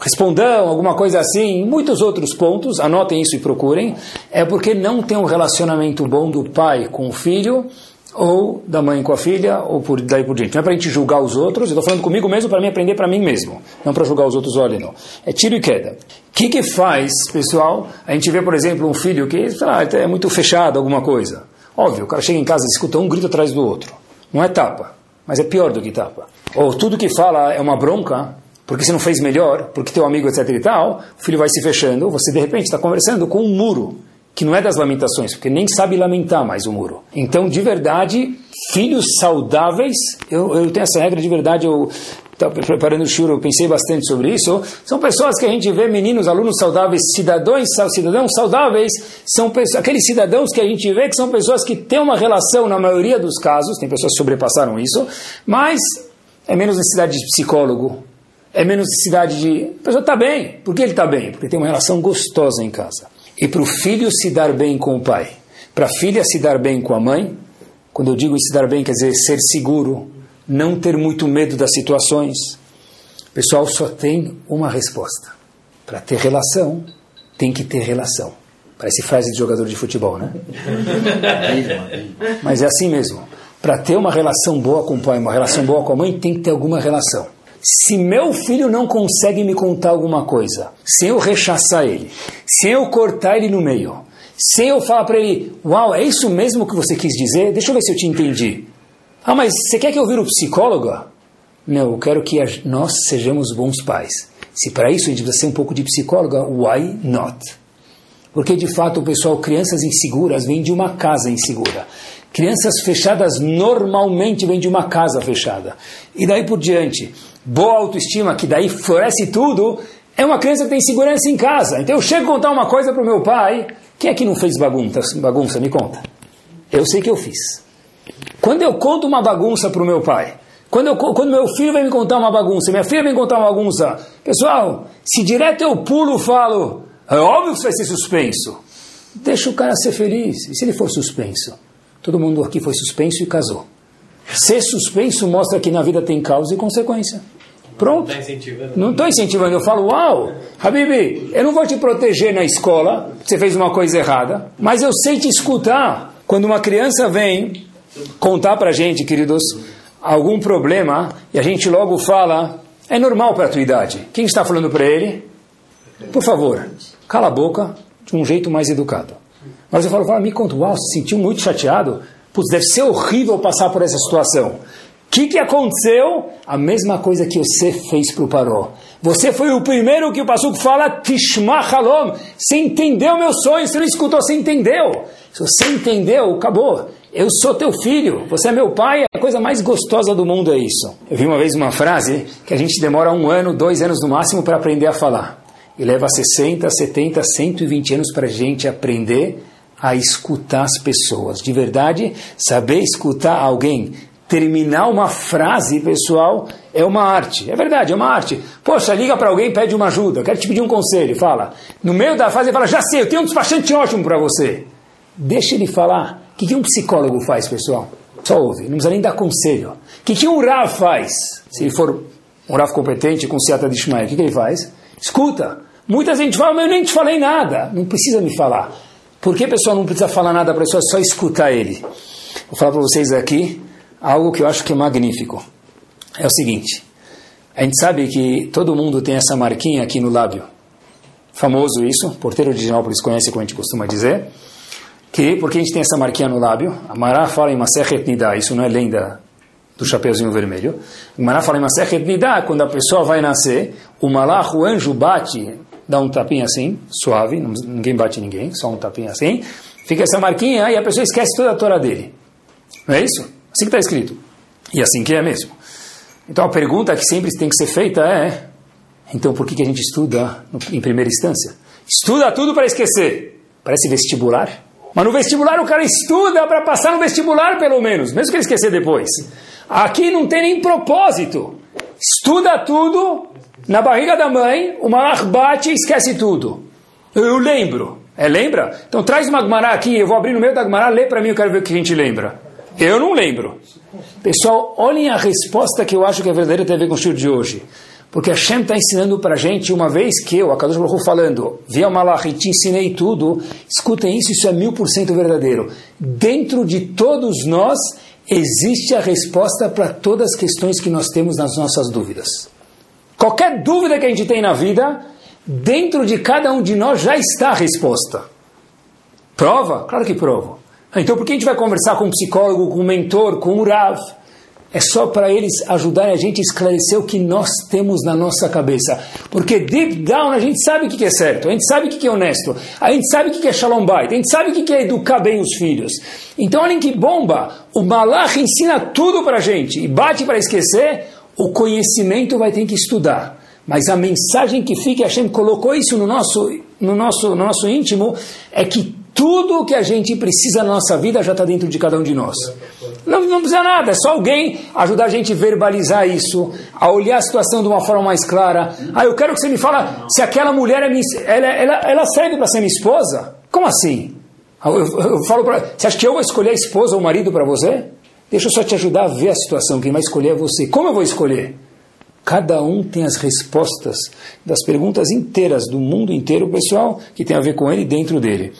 respondão, alguma coisa assim, muitos outros pontos, anotem isso e procurem, é porque não tem um relacionamento bom do pai com o filho, ou da mãe com a filha, ou por daí por diante. Não é para a gente julgar os outros, eu estou falando comigo mesmo para mim aprender para mim mesmo, não para julgar os outros, olha, não. É tiro e queda. O que, que faz, pessoal? A gente vê, por exemplo, um filho que é muito fechado, alguma coisa. Óbvio, o cara chega em casa e escuta um grito atrás do outro. Não é tapa, mas é pior do que tapa. Ou tudo que fala é uma bronca, porque você não fez melhor, porque teu amigo, etc e tal, o filho vai se fechando, você de repente está conversando com um muro que não é das lamentações, porque nem sabe lamentar mais o muro. Então, de verdade, filhos saudáveis, eu, eu tenho essa regra de verdade, eu estava preparando o churro, eu pensei bastante sobre isso, são pessoas que a gente vê, meninos, alunos saudáveis, cidadãos, cidadãos saudáveis, são pessoas, aqueles cidadãos que a gente vê que são pessoas que têm uma relação, na maioria dos casos, tem pessoas que sobrepassaram isso, mas é menos necessidade de psicólogo, é menos necessidade de... A pessoa está bem. Por que ele está bem? Porque tem uma relação gostosa em casa. E para o filho se dar bem com o pai, para a filha se dar bem com a mãe, quando eu digo se dar bem, quer dizer ser seguro, não ter muito medo das situações. Pessoal, só tem uma resposta. Para ter relação, tem que ter relação. Parece frase de jogador de futebol, né? Mas é assim mesmo. Para ter uma relação boa com o pai, uma relação boa com a mãe, tem que ter alguma relação. Se meu filho não consegue me contar alguma coisa, sem eu rechaçar ele, sem eu cortar ele no meio, sem eu falar para ele, uau, é isso mesmo que você quis dizer? Deixa eu ver se eu te entendi. Ah, mas você quer que eu vire o psicólogo? Não, eu quero que nós sejamos bons pais. Se para isso a gente precisa ser um pouco de psicóloga, why not? Porque de fato pessoal, crianças inseguras, vêm de uma casa insegura. Crianças fechadas normalmente vêm de uma casa fechada. E daí por diante, boa autoestima, que daí floresce tudo, é uma criança que tem segurança em casa. Então eu chego a contar uma coisa para o meu pai. Quem é que não fez bagunça? Bagunça, me conta. Eu sei que eu fiz. Quando eu conto uma bagunça para o meu pai, quando, eu, quando meu filho vem me contar uma bagunça, minha filha vem me contar uma bagunça, pessoal, se direto eu pulo, falo, é óbvio que isso vai ser suspenso. Deixa o cara ser feliz. E se ele for suspenso? Todo mundo aqui foi suspenso e casou. Ser suspenso mostra que na vida tem causa e consequência. Pronto. Não estou incentivando. Eu falo, uau, Habibi, eu não vou te proteger na escola, você fez uma coisa errada, mas eu sei te escutar. Quando uma criança vem contar para a gente, queridos, algum problema, e a gente logo fala, é normal para a tua idade. Quem está falando para ele? Por favor, cala a boca de um jeito mais educado. Mas eu falo, fala, me conta, uau, se sentiu muito chateado? Putz, deve ser horrível passar por essa situação. Que, que aconteceu? A mesma coisa que você fez para o Paró. Você foi o primeiro que o Passuco fala, Tishma Halom. Você entendeu meu sonho, você não escutou, você entendeu. Se você entendeu, acabou. Eu sou teu filho, você é meu pai, a coisa mais gostosa do mundo é isso. Eu vi uma vez uma frase que a gente demora um ano, dois anos no máximo para aprender a falar. E leva 60, 70, 120 anos para a gente aprender a escutar as pessoas. De verdade, saber escutar alguém, terminar uma frase, pessoal, é uma arte. É verdade, é uma arte. Poxa, liga para alguém, pede uma ajuda, quero te pedir um conselho. Fala. No meio da frase, ele fala: Já sei, eu tenho um despachante ótimo para você. Deixa ele falar. O que, que um psicólogo faz, pessoal? Só ouve, não precisa nem dar conselho. O que, que um Rav faz? Se ele for um Rav competente com Seata de Ishmael, o que, que ele faz? Escuta. Muita gente fala, mas eu nem te falei nada. Não precisa me falar. Por que, pessoal, não precisa falar nada para a pessoa, só escutar ele? Vou falar para vocês aqui algo que eu acho que é magnífico. É o seguinte, a gente sabe que todo mundo tem essa marquinha aqui no lábio. Famoso isso, porteiro de Ginópolis conhece como a gente costuma dizer que, porque a gente tem essa marquinha no lábio, a Mará fala em Masechet Nidá, isso não é lenda do chapeuzinho vermelho. A Mará fala em Masechet Nidá, quando a pessoa vai nascer, o malach, o anjo bate, dá um tapinha assim, suave, ninguém bate ninguém, só um tapinha assim, fica essa marquinha e a pessoa esquece toda a Torá dele. Não é isso? Assim que está escrito. E assim que é mesmo. Então a pergunta que sempre tem que ser feita é, então por que, que a gente estuda em primeira instância? Estuda tudo para esquecer. Parece vestibular. Mas no vestibular o cara estuda para passar no vestibular, pelo menos, mesmo que ele esquecer depois. Aqui não tem nem propósito. Estuda tudo, na barriga da mãe, o malach bate e esquece tudo. Eu lembro. É, lembra? Então traz uma Gmará aqui, eu vou abrir no meio da Gmará, lê para mim, eu quero ver o que a gente lembra. Eu não lembro. Pessoal, olhem a resposta que eu acho que é verdadeira tem a ver com o estudo de hoje. Porque a Shem está ensinando para a gente, uma vez que eu, a Kadosh Baruch falando, via Malach e te ensinei tudo, escutem isso, isso é mil por cento verdadeiro. Dentro de todos nós existe a resposta para todas as questões que nós temos nas nossas dúvidas. Qualquer dúvida que a gente tem na vida, dentro de cada um de nós já está a resposta. Prova? Claro que prova. Então por que a gente vai conversar com um psicólogo, com um mentor, com um Rav? é só para eles ajudarem a gente a esclarecer o que nós temos na nossa cabeça. Porque deep down a gente sabe o que é certo, a gente sabe o que é honesto, a gente sabe o que é shalom bait, a gente sabe o que é educar bem os filhos. Então olhem que bomba, o Malach ensina tudo para a gente e bate para esquecer, o conhecimento vai ter que estudar. Mas a mensagem que fica, a Hashem colocou isso no nosso, no nosso, no nosso íntimo, é que tudo o que a gente precisa na nossa vida já está dentro de cada um de nós. Não, não precisa nada, é só alguém ajudar a gente a verbalizar isso, a olhar a situação de uma forma mais clara. Ah, eu quero que você me fala se aquela mulher é minha, ela, ela, ela serve para ser minha esposa? Como assim? Ah, eu, eu, eu falo para você acha que eu vou escolher a esposa ou o marido para você? Deixa eu só te ajudar a ver a situação, quem vai escolher é você. Como eu vou escolher? Cada um tem as respostas das perguntas inteiras do mundo inteiro, pessoal, que tem a ver com ele dentro dele.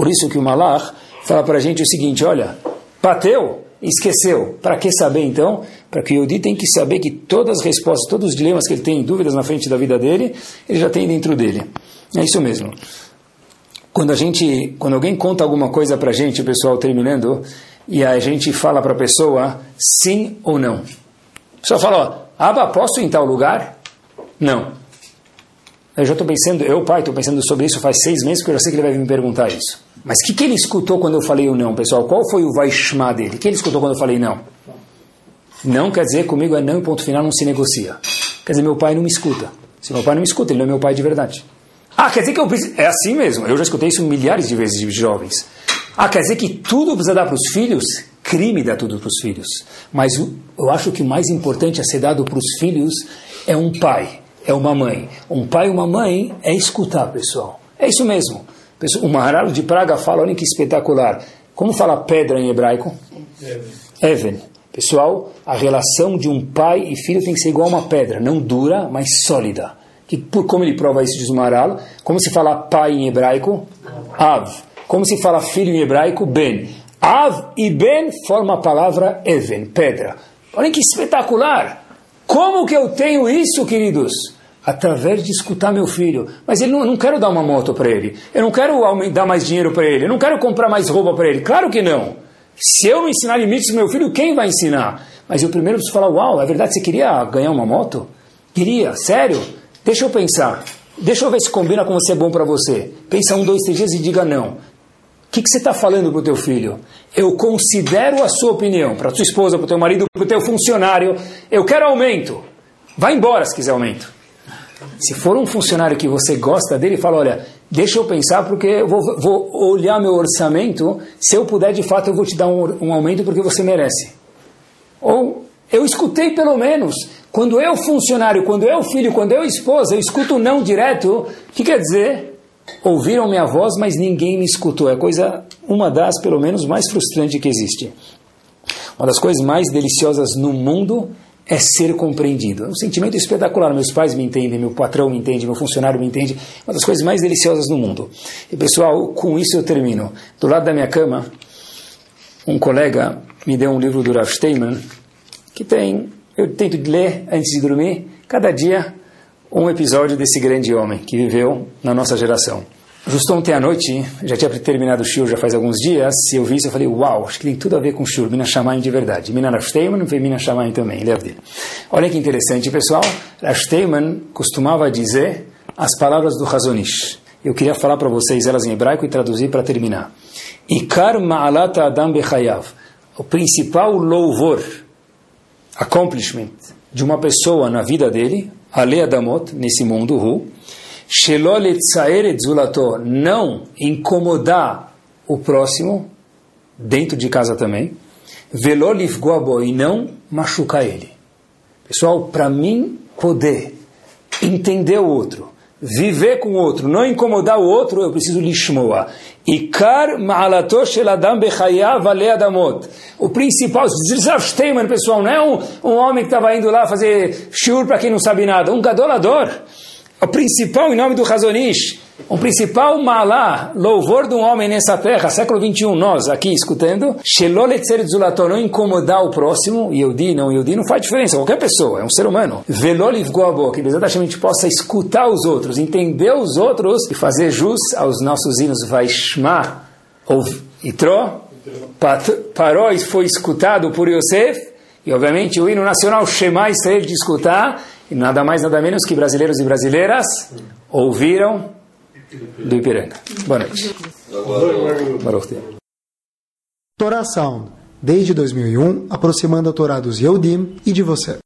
Por isso que o Malach fala para a gente o seguinte: olha, bateu, esqueceu. Para que saber então? Para que o Yodi tem que saber que todas as respostas, todos os dilemas que ele tem, dúvidas na frente da vida dele, ele já tem dentro dele. É isso mesmo. Quando a gente, quando alguém conta alguma coisa para a gente, pessoal terminando, e a gente fala para a pessoa sim ou não. A pessoa fala, ó, Aba, posso ir em tal lugar? Não. Eu já estou pensando, eu pai, estou pensando sobre isso faz seis meses, porque eu já sei que ele vai me perguntar isso. Mas o que, que ele escutou quando eu falei o não, pessoal? Qual foi o Vaishma dele? O que ele escutou quando eu falei não? Não quer dizer comigo é não e ponto final, não se negocia. Quer dizer, meu pai não me escuta. Se meu pai não me escuta, ele não é meu pai de verdade. Ah, quer dizer que eu preciso... É assim mesmo. Eu já escutei isso milhares de vezes de jovens. Ah, quer dizer que tudo precisa dar para os filhos? Crime dar tudo para os filhos. Mas eu acho que o mais importante a ser dado para os filhos é um pai, é uma mãe. Um pai e uma mãe é escutar, pessoal. É isso mesmo. O Maharal de Praga fala, olha que espetacular. Como fala pedra em hebraico? Even. Pessoal, a relação de um pai e filho tem que ser igual a uma pedra, não dura, mas sólida. Que, por como ele prova isso, diz o Maharal, como se fala pai em hebraico? Av. Como se fala filho em hebraico? Ben. Av e Ben formam a palavra Even, pedra. Olha que espetacular! Como que eu tenho isso, queridos? Através de escutar meu filho. Mas ele não, não quero dar uma moto para ele. Eu não quero dar mais dinheiro para ele. Eu não quero comprar mais roupa para ele. Claro que não. Se eu não ensinar limites meu filho, quem vai ensinar? Mas eu primeiro preciso falar: Uau, é verdade, você queria ganhar uma moto? Queria, sério? Deixa eu pensar. Deixa eu ver se combina com você é bom para você. Pensa um, dois, três dias e diga não. O que, que, você está falando para o teu filho? Eu considero a sua opinião, para a sua esposa, para o teu marido, para o teu funcionário. Eu quero aumento. Vai embora se quiser aumento. Se for um funcionário que você gosta dele, fala, olha, deixa eu pensar porque eu vou, vou olhar meu orçamento. Se eu puder, de fato, eu vou te dar um, um aumento porque você merece. Ou eu escutei pelo menos. Quando eu funcionário, quando eu filho, quando eu esposa, eu escuto não direto, o que quer dizer? Ouviram minha voz, mas ninguém me escutou. É coisa, uma das, pelo menos, mais frustrante que existe. Uma das coisas mais deliciosas no mundo é ser compreendido. É um sentimento espetacular. Meus pais me entendem, meu patrão me entende, meu funcionário me entende. Uma das coisas mais deliciosas no mundo. E pessoal, com isso eu termino. Do lado da minha cama, um colega me deu um livro do Rav Steinman, que tem, eu tento ler antes de dormir, cada dia um episódio desse grande homem que viveu na nossa geração. Justo ontem à noite, já tinha terminado o Shur já faz alguns dias, e eu vi isso e falei, uau, acho que tem tudo a ver com Shur, Mina Shamayim de verdade. Mina Rafteiman e Mina Shamayim também, dele. Olha que interessante, pessoal. Rafteiman costumava dizer as palavras do Hazonish. Eu queria falar para vocês elas em hebraico e traduzir para terminar. Ikar ma'alat adam bechayav. O principal louvor, accomplishment de uma pessoa na vida dele, Ale Adamot, nesse mundo, Hu, não incomodar o próximo, dentro de casa também, e não machucar ele. Pessoal, para mim poder entender o outro, viver com o outro, não incomodar o outro, eu preciso lishmoa. Ikar adamot. O principal, pessoal, não é um, um homem que estava indo lá fazer shur para quem não sabe nada, um gadolador o principal, em nome do Razonish, o principal malá, louvor de um homem nessa terra, século 21, nós aqui escutando, não incomodar o próximo, Yehudi, não Yehudi, não faz diferença, qualquer pessoa, é um ser humano. Veloliv Goabo, que a gente possa escutar os outros, entender os outros e fazer jus aos nossos hinos Vaishma, ou Itro, Paró foi escutado por Yosef, e obviamente o hino nacional Shema Israel de escutar, e nada mais, nada menos que brasileiros e brasileiras ouviram do Ipiranga. Boa noite. Torá Sound, desde 2001, aproximando a Torá dos Yehudim e de você.